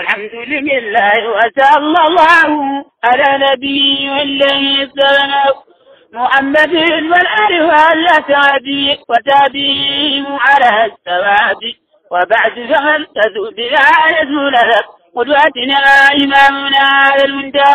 الحمد لله الله على نبي الله سلام محمد والآل والأسعد وتابعهم على السواد وبعد فمن تزول بلا يزول قدوتنا إمامنا المنتهى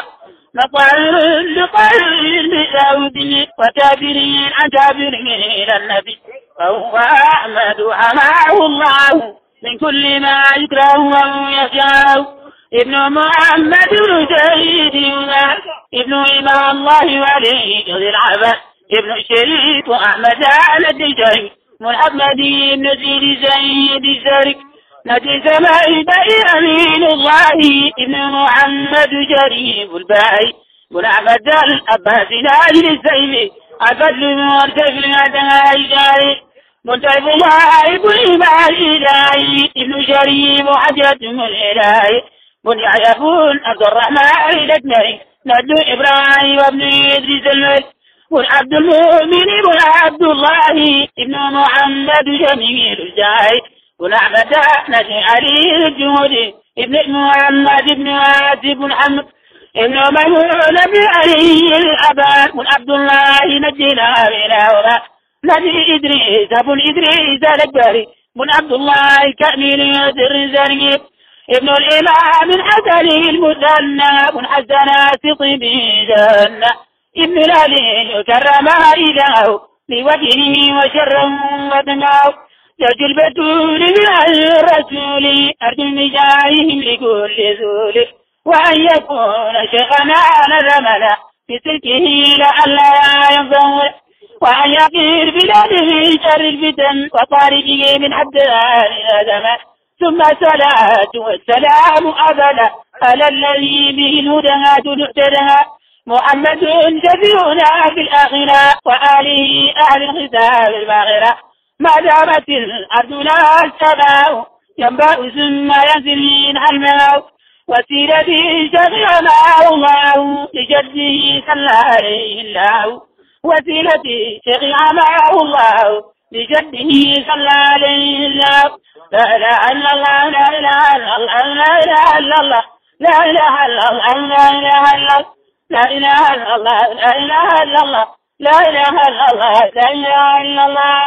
مطعم لقلب بزود وتابرين عن تابرين إلى النبي فهو أحمد حماه الله من كل ما يكره ويشاء ابن محمد سيدنا ابن إمام الله ولي ذي العباس ابن الشريف وأحمد على الدجاج. محمد بن سيد سيد الشريك نجي سماء بئر أمين الله. ابن محمد شريف الباي بن أحمد الأباس ناجل السيف أفضل مرتفع دعاء منتهب متعب مهارب الإبعاد إلهي ابن جريم وحجرتهم الإلهي بني يكون عبد الرحمن الأكمري نبي إبراهيم وابن إدريس الملك. والعبد المؤمن بن عبد الله ابن محمد جميل الجاي والأعبد نجي علي الجمود ابن محمد ابن عاتب بن حمد ابن ميمون بن علي الأبان. والعبد الله نجينا بلا نبي إدريس بن إدريس الأكبر بن عبد الله كامل سر زرقيب ابن الإمام الحسن المثنى. بن حسن سطي جنة ابن العلي كرم إله. بوجهه وشرا ودمعه زوج البتول من الرسول. أرجو بجاههم لكل ذول وأن يكون شيخنا نزمنا بسلكه لئلا ينفول وأن يقير بلاده شر الفتن وطارقه من حد آدم. ثم الصلاة والسلام أبدا على الذي به الهدى تحتدى محمد شفيعنا في الآخرة وآله أهل الختام الباغرة ما دامت الأرض لا السماء ينبأ ثم ينزل منها الماء وسيرتي شفيعنا الله لجده صلى عليه الله. وسيلتي شفيعنا الله لجده صلى عليه الله لا إله إلا الله لا إله إلا الله لا إله إلا الله لا إله إلا الله لا إله إلا الله لا إله إلا الله لا إله إلا الله لا إله إلا الله لا إله إلا الله.